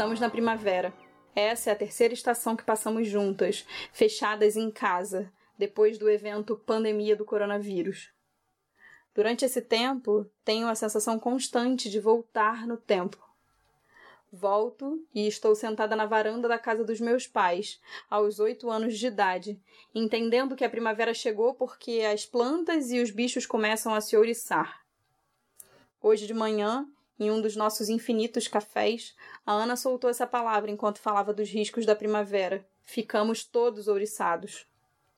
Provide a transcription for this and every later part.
Estamos na primavera. Essa é a terceira estação que passamos juntas, fechadas em casa, depois do evento pandemia do coronavírus. Durante esse tempo, tenho a sensação constante de voltar no tempo. Volto e estou sentada na varanda da casa dos meus pais, aos oito anos de idade, entendendo que a primavera chegou porque as plantas e os bichos começam a se ouriçar. Hoje de manhã, em um dos nossos infinitos cafés, a Ana soltou essa palavra enquanto falava dos riscos da primavera. Ficamos todos ouriçados.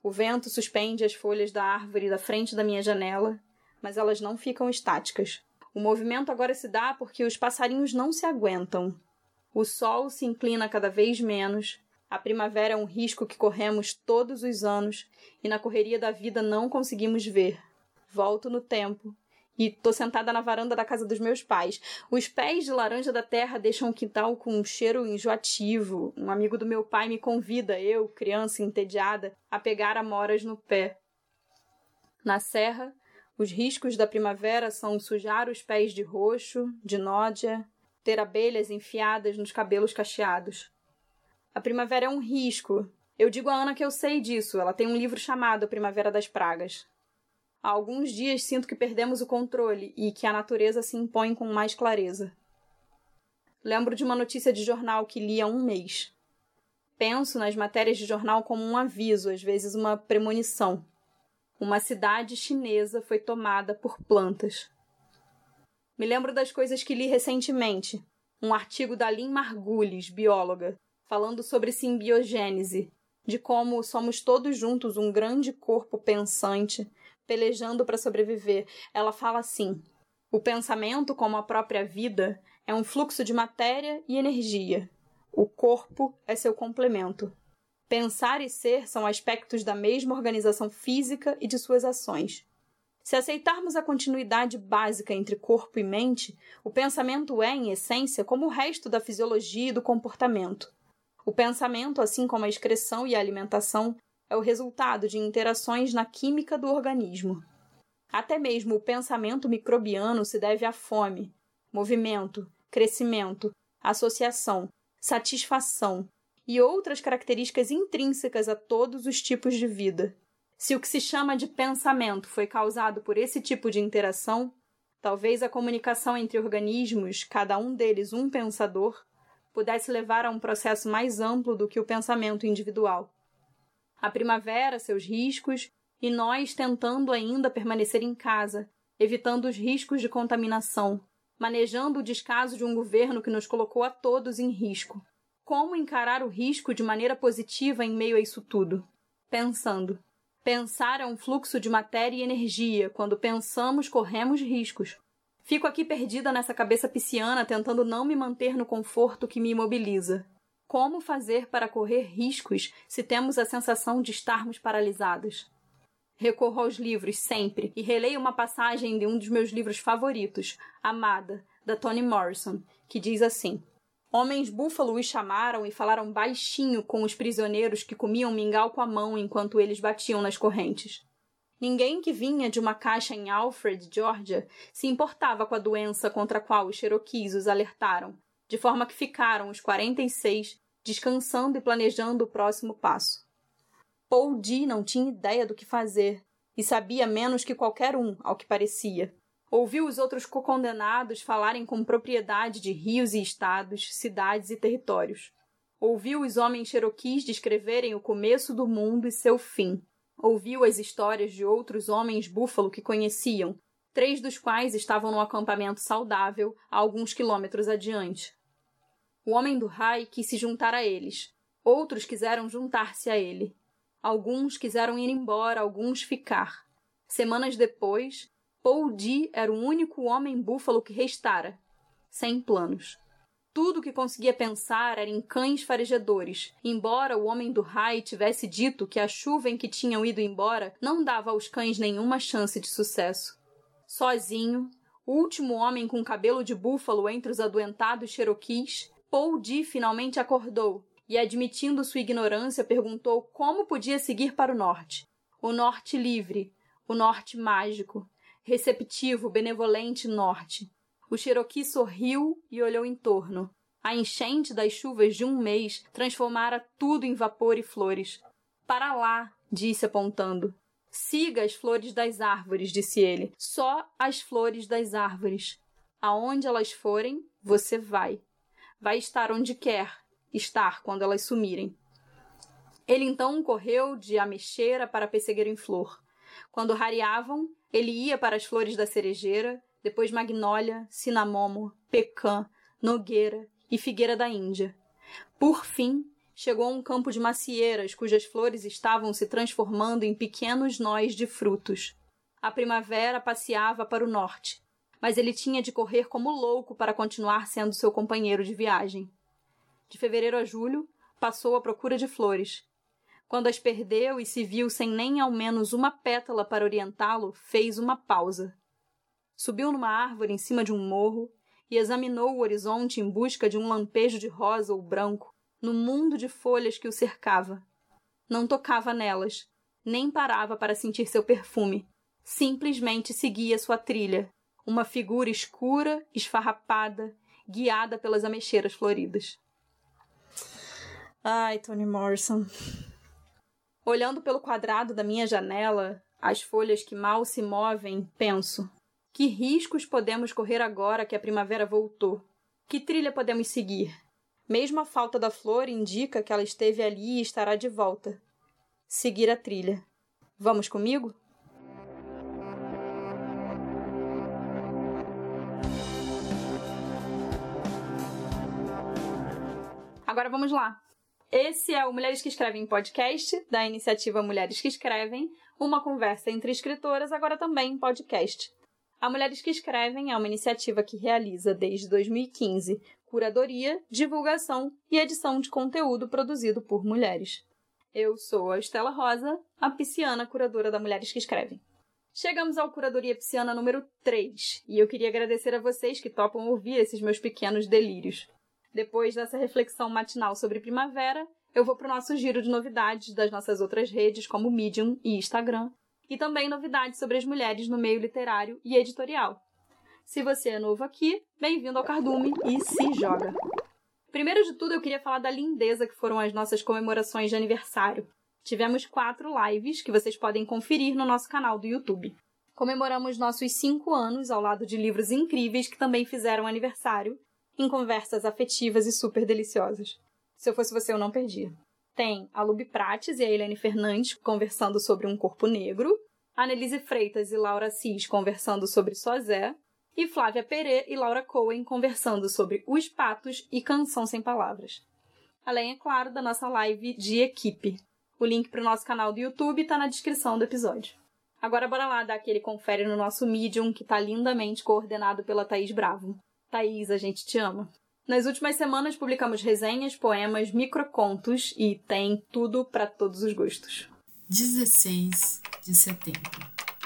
O vento suspende as folhas da árvore da frente da minha janela, mas elas não ficam estáticas. O movimento agora se dá porque os passarinhos não se aguentam. O sol se inclina cada vez menos. A primavera é um risco que corremos todos os anos e na correria da vida não conseguimos ver. Volto no tempo e tô sentada na varanda da casa dos meus pais. Os pés de laranja da terra deixam o quintal com um cheiro enjoativo. Um amigo do meu pai me convida, eu, criança entediada, a pegar amoras no pé. Na serra, os riscos da primavera são sujar os pés de roxo, de nódia, ter abelhas enfiadas nos cabelos cacheados. A primavera é um risco. Eu digo a Ana que eu sei disso, ela tem um livro chamado Primavera das Pragas. Há alguns dias sinto que perdemos o controle e que a natureza se impõe com mais clareza. Lembro de uma notícia de jornal que li há um mês. Penso nas matérias de jornal como um aviso, às vezes uma premonição uma cidade chinesa foi tomada por plantas. Me lembro das coisas que li recentemente. Um artigo da Lynn Margulis, bióloga, falando sobre simbiogênese, de como somos todos juntos um grande corpo pensante, pelejando para sobreviver. Ela fala assim: o pensamento, como a própria vida, é um fluxo de matéria e energia. O corpo é seu complemento. Pensar e ser são aspectos da mesma organização física e de suas ações. Se aceitarmos a continuidade básica entre corpo e mente, o pensamento é, em essência, como o resto da fisiologia e do comportamento. O pensamento, assim como a excreção e a alimentação, é o resultado de interações na química do organismo. Até mesmo o pensamento microbiano se deve à fome, movimento, crescimento, associação, satisfação, e outras características intrínsecas a todos os tipos de vida. Se o que se chama de pensamento foi causado por esse tipo de interação, talvez a comunicação entre organismos, cada um deles um pensador, pudesse levar a um processo mais amplo do que o pensamento individual. A primavera, seus riscos, e nós tentando ainda permanecer em casa, evitando os riscos de contaminação, manejando o descaso de um governo que nos colocou a todos em risco. Como encarar o risco de maneira positiva em meio a isso tudo? Pensando. Pensar é um fluxo de matéria e energia. Quando pensamos, corremos riscos. Fico aqui perdida nessa cabeça pisciana, tentando não me manter no conforto que me imobiliza. Como fazer para correr riscos se temos a sensação de estarmos paralisados? Recorro aos livros sempre e releio uma passagem de um dos meus livros favoritos, Amada, da Toni Morrison, que diz assim: Homens búfalo os chamaram e falaram baixinho com os prisioneiros que comiam mingau com a mão enquanto eles batiam nas correntes. Ninguém que vinha de uma caixa em Alfred, Georgia, se importava com a doença contra a qual os Cherokees os alertaram, de forma que ficaram os 46 descansando e planejando o próximo passo. Paul D não tinha ideia do que fazer e sabia menos que qualquer um, ao que parecia. Ouviu os outros co-condenados falarem com propriedade de rios e estados, cidades e territórios. Ouviu os homens cheroquis descreverem o começo do mundo e seu fim. Ouviu as histórias de outros homens búfalo que conheciam, três dos quais estavam no acampamento saudável a alguns quilômetros adiante. O homem do Rai quis se juntar a eles. Outros quiseram juntar-se a ele. Alguns quiseram ir embora, alguns ficar. Semanas depois, Paul D era o único homem búfalo que restara, sem planos. Tudo o que conseguia pensar era em cães farejadores, embora o homem do Rai tivesse dito que a chuva em que tinham ido embora não dava aos cães nenhuma chance de sucesso. Sozinho, o último homem com cabelo de búfalo entre os adoentados Cherokees, Paul D finalmente acordou e, admitindo sua ignorância, perguntou como podia seguir para o norte. O norte livre, o norte mágico, receptivo, benevolente norte. O Cherokee sorriu e olhou em torno. A enchente das chuvas de um mês transformara tudo em vapor e flores. Para lá, disse apontando. Siga as flores das árvores, disse ele. Só as flores das árvores. Aonde elas forem, você vai. Vai estar onde quer estar quando elas sumirem. Ele então correu de ameixeira para pessegueiro em flor. Quando rareavam, ele ia para as flores da cerejeira, depois magnólia, cinamomo, pecan, nogueira e figueira da Índia. Por fim, chegou a um campo de macieiras cujas flores estavam se transformando em pequenos nós de frutos. A primavera passeava para o norte, mas ele tinha de correr como louco para continuar sendo seu companheiro de viagem. De fevereiro a julho, passou à procura de flores. Quando as perdeu e se viu sem nem ao menos uma pétala para orientá-lo, fez uma pausa. Subiu numa árvore em cima de um morro e examinou o horizonte em busca de um lampejo de rosa ou branco no mundo de folhas que o cercava. Não tocava nelas, nem parava para sentir seu perfume. Simplesmente seguia sua trilha, uma figura escura, esfarrapada, guiada pelas ameixeiras floridas. Ai, Toni Morrison. Olhando pelo quadrado da minha janela, as folhas que mal se movem, penso: que riscos podemos correr agora que a primavera voltou? Que trilha podemos seguir? Mesmo a falta da flor indica que ela esteve ali e estará de volta. Seguir a trilha. Vamos comigo? Agora vamos lá. Esse é o Mulheres que Escrevem podcast, da iniciativa Mulheres que Escrevem, uma conversa entre escritoras, agora também podcast. A Mulheres que Escrevem é uma iniciativa que realiza desde 2015 curadoria, divulgação e edição de conteúdo produzido por mulheres. Eu sou a Estela Rosa, a pisciana curadora da Mulheres que Escrevem. Chegamos ao Curadoria Pisciana número 3, e eu queria agradecer a vocês que topam ouvir esses meus pequenos delírios. Depois dessa reflexão matinal sobre primavera, eu vou para o nosso giro de novidades das nossas outras redes, como Medium e Instagram, e também novidades sobre as mulheres no meio literário e editorial. Se você é novo aqui, bem-vindo ao Cardume e se joga! Primeiro de tudo, eu queria falar da lindeza que foram as nossas comemorações de aniversário. Tivemos quatro lives que vocês podem conferir no nosso canal do YouTube. Comemoramos nossos cinco anos ao lado de livros incríveis que também fizeram aniversário, em conversas afetivas e super deliciosas. Se eu fosse você, eu não perdia. Tem a Lubi Prates e a Helene Fernandes conversando sobre Um Corpo Negro, a Annelise Freitas e Laura Cis conversando sobre Sozé, e Flávia Perê e Laura Cohen conversando sobre Os Patos e Canção Sem Palavras. Além, é claro, da nossa live de equipe. O link para o nosso canal do YouTube está na descrição do episódio. Agora bora lá dar aquele confere no nosso Medium, que está lindamente coordenado pela Thaís Bravo. Thaís, a gente te ama. Nas últimas semanas publicamos resenhas, poemas, microcontos e tem tudo para todos os gostos. 16 de setembro.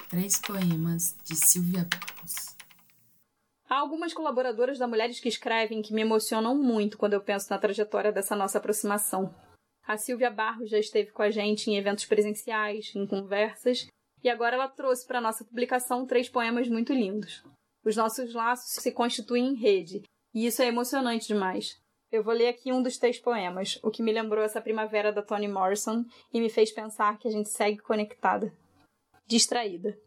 Três poemas de Silvia Barros. Há algumas colaboradoras da Mulheres que Escrevem que me emocionam muito quando eu penso na trajetória dessa nossa aproximação. A Silvia Barros já esteve com a gente em eventos presenciais, em conversas, e agora ela trouxe para nossa publicação três poemas muito lindos. Os nossos laços se constituem em rede, e isso é emocionante demais. Eu vou ler aqui um dos três poemas, o que me lembrou essa primavera da Toni Morrison e me fez pensar que a gente segue conectada. Distraída.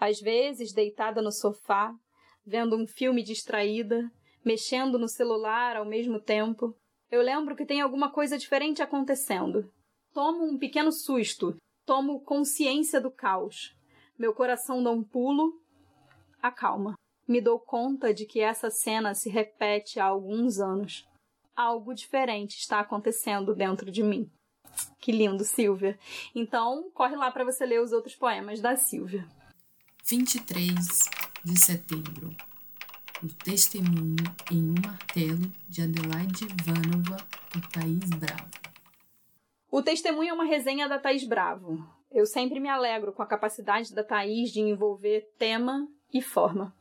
Às vezes, deitada no sofá, vendo um filme distraída, mexendo no celular ao mesmo tempo. Eu lembro que tem alguma coisa diferente acontecendo. Tomo um pequeno susto, tomo consciência do caos. Meu coração dá um pulo, acalma. Me dou conta de que essa cena se repete há alguns anos. Algo diferente está acontecendo dentro de mim. Que lindo, Silvia. Então, corre lá para você ler os outros poemas da Silvia. 23 de setembro. O testemunho em um martelo de Adelaide Ivanova por Thaís Bravo. O testemunho é uma resenha da Thaís Bravo. Eu sempre me alegro com a capacidade da Thaís de envolver tema e forma.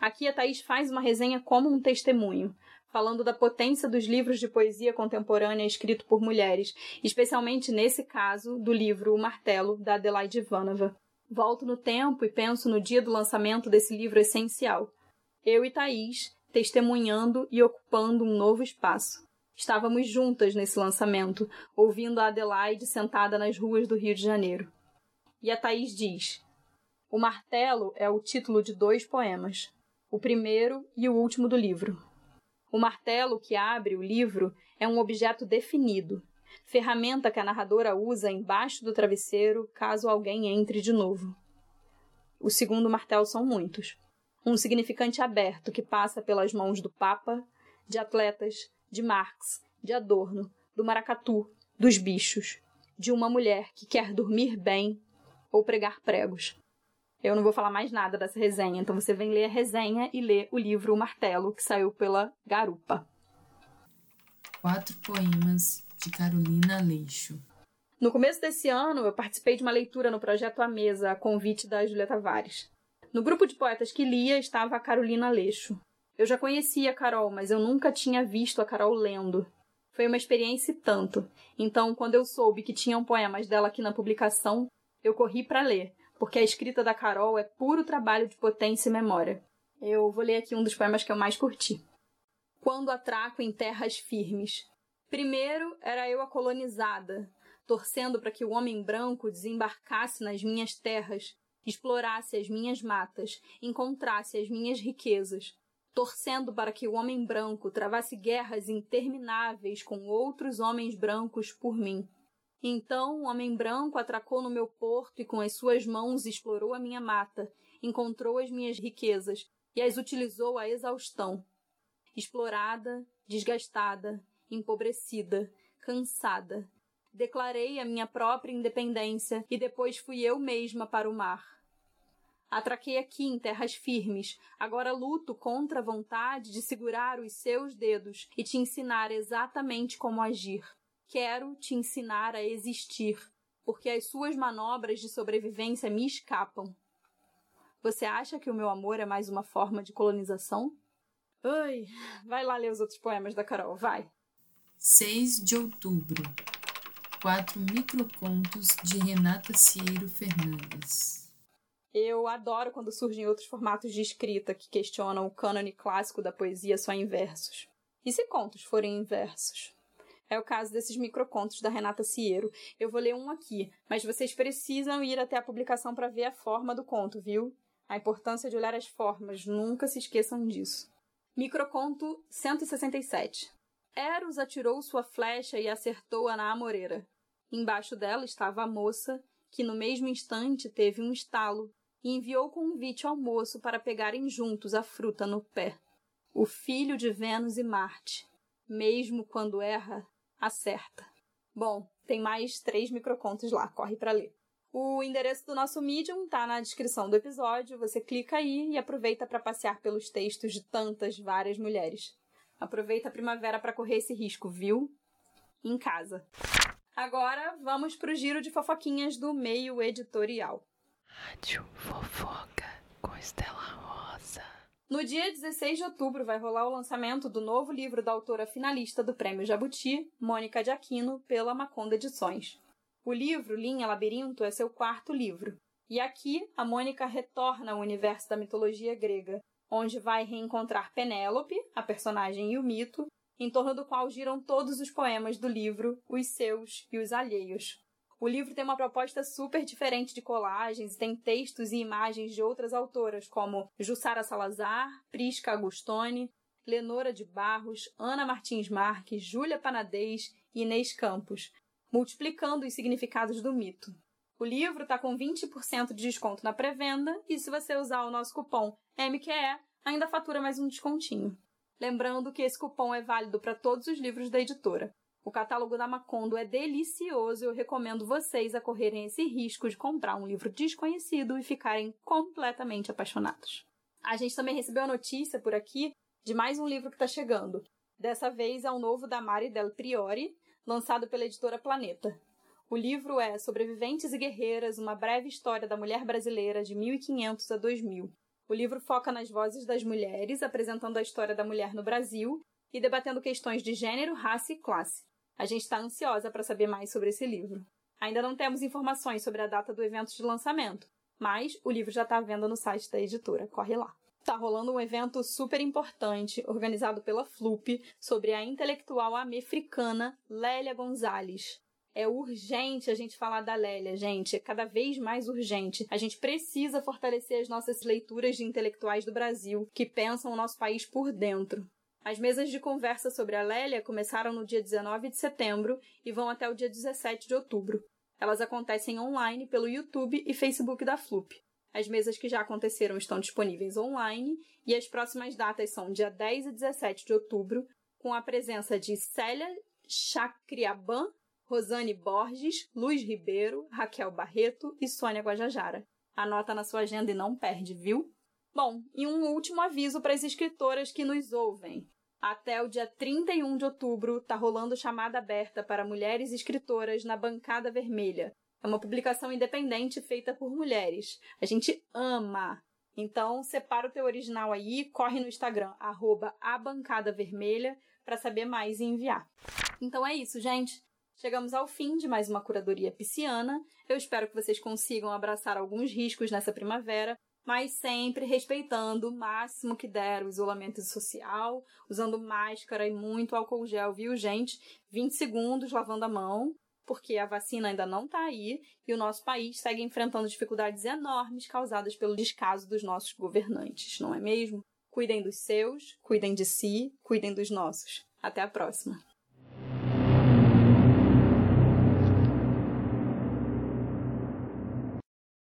Aqui a Thaís faz uma resenha como um testemunho, falando da potência dos livros de poesia contemporânea escrito por mulheres, especialmente nesse caso do livro O Martelo, da Adelaide Ivanova. Volto no tempo e penso no dia do lançamento desse livro essencial. Eu e Thaís, testemunhando e ocupando um novo espaço. Estávamos juntas nesse lançamento, ouvindo a Adelaide sentada nas ruas do Rio de Janeiro. E a Thaís diz: O Martelo é o título de dois poemas, o primeiro e o último do livro. O martelo que abre o livro é um objeto definido, ferramenta que a narradora usa embaixo do travesseiro caso alguém entre de novo. O segundo martelo são muitos. Um significante aberto que passa pelas mãos do Papa, de atletas, de Marx, de Adorno, do maracatu, dos bichos, de uma mulher que quer dormir bem ou pregar pregos. Eu não vou falar mais nada dessa resenha, então você vem ler a resenha e ler o livro O Martelo, que saiu pela Garupa. Quatro poemas de Carolina Leixo. No começo desse ano, eu participei de uma leitura no projeto A Mesa, a convite da Julia Tavares. No grupo de poetas que lia estava a Carolina Leixo. Eu já conhecia a Carol, mas eu nunca tinha visto a Carol lendo. Foi uma experiência e tanto. Então, quando eu soube que tinham poemas dela aqui na publicação, eu corri para ler, porque a escrita da Carol é puro trabalho de potência e memória. Eu vou ler aqui um dos poemas que eu mais curti. Quando atraco em terras firmes. Primeiro era eu a colonizada, torcendo para que o homem branco desembarcasse nas minhas terras, explorasse as minhas matas, encontrasse as minhas riquezas, torcendo para que o homem branco travasse guerras intermináveis com outros homens brancos por mim. Então o homem branco atracou no meu porto e com as suas mãos explorou a minha mata, encontrou as minhas riquezas e as utilizou à exaustão. Explorada, desgastada, empobrecida, cansada, declarei a minha própria independência e depois fui eu mesma para o mar. Atraquei aqui em terras firmes, agora luto contra a vontade de segurar os seus dedos e te ensinar exatamente como agir. Quero te ensinar a existir, porque as suas manobras de sobrevivência me escapam. Você acha que o meu amor é mais uma forma de colonização? Ai, vai lá ler os outros poemas da Carol, vai. 6 de outubro quatro microcontos de Renata Cieiro Fernandes. Eu adoro quando surgem outros formatos de escrita que questionam o cânone clássico da poesia só em versos. E se contos forem em versos? É o caso desses microcontos da Renata Cieiro. Eu vou ler um aqui, mas vocês precisam ir até a publicação para ver a forma do conto, viu? A importância de olhar as formas, nunca se esqueçam disso. Microconto 167. Eros atirou sua flecha e acertou-a na amoreira. Embaixo dela estava a moça, que no mesmo instante teve um estalo e enviou convite ao moço para pegarem juntos a fruta no pé. O filho de Vênus e Marte, mesmo quando erra, acerta. Bom, tem mais três microcontos lá, corre para ler. O endereço do nosso Medium está na descrição do episódio, você clica aí e aproveita para passear pelos textos de tantas, várias mulheres. Aproveita a primavera para correr esse risco, viu? Em casa. Agora vamos para o giro de fofoquinhas do meio editorial. Rádio Fofoca com Estela Rosa. No dia 16 de outubro vai rolar o lançamento do novo livro da autora finalista do Prêmio Jabuti, Mônica de Aquino, pela Maconda Edições. O livro Linha Labirinto é seu quarto livro. E aqui a Mônica retorna ao universo da mitologia grega, onde vai reencontrar Penélope, a personagem e o mito, em torno do qual giram todos os poemas do livro, os seus e os alheios. O livro tem uma proposta super diferente de colagens, tem textos e imagens de outras autoras, como Jussara Salazar, Prisca Agustoni, Lenora de Barros, Ana Martins Marques, Júlia Panadez e Inês Campos, multiplicando os significados do mito. O livro está com 20% de desconto na pré-venda e se você usar o nosso cupom MQE, ainda fatura mais um descontinho. Lembrando que esse cupom é válido para todos os livros da editora. O catálogo da Macondo é delicioso e eu recomendo vocês a correrem esse risco de comprar um livro desconhecido e ficarem completamente apaixonados. A gente também recebeu a notícia por aqui de mais um livro que está chegando. Dessa vez é o novo da Mari Del Priori, lançado pela editora Planeta. O livro é Sobreviventes e Guerreiras, uma breve história da mulher brasileira de 1500 a 2000. O livro foca nas vozes das mulheres, apresentando a história da mulher no Brasil e debatendo questões de gênero, raça e classe. A gente está ansiosa para saber mais sobre esse livro. Ainda não temos informações sobre a data do evento de lançamento, mas o livro já está à venda no site da editora. Corre lá. tá rolando um evento super importante organizado pela FLUP sobre a intelectual americana Lélia Gonzalez. É urgente a gente falar da Lélia, gente. É cada vez mais urgente. A gente precisa fortalecer as nossas leituras de intelectuais do Brasil que pensam o nosso país por dentro. As mesas de conversa sobre a Lélia começaram no dia 19 de setembro e vão até o dia 17 de outubro. Elas acontecem online pelo YouTube e Facebook da FLUP. As mesas que já aconteceram estão disponíveis online e as próximas datas são dia 10 e 17 de outubro, com a presença de Célia Chacriaban, Rosane Borges, Luiz Ribeiro, Raquel Barreto e Sônia Guajajara. Anota na sua agenda e não perde, viu? Bom, e um último aviso para as escritoras que nos ouvem. Até o dia 31 de outubro está rolando chamada aberta para mulheres escritoras na Bancada Vermelha, é uma publicação independente feita por mulheres. A gente ama. Então, separa o teu original aí, corre no Instagram, arroba vermelha, para saber mais e enviar. Então é isso, gente. Chegamos ao fim de mais uma curadoria pisciana. Eu espero que vocês consigam abraçar alguns riscos nessa primavera, mas sempre respeitando o máximo que der o isolamento social, usando máscara e muito álcool gel, viu, gente? 20 segundos lavando a mão porque a vacina ainda não está aí e o nosso país segue enfrentando dificuldades enormes causadas pelo descaso dos nossos governantes, não é mesmo? Cuidem dos seus, cuidem de si, cuidem dos nossos. Até a próxima!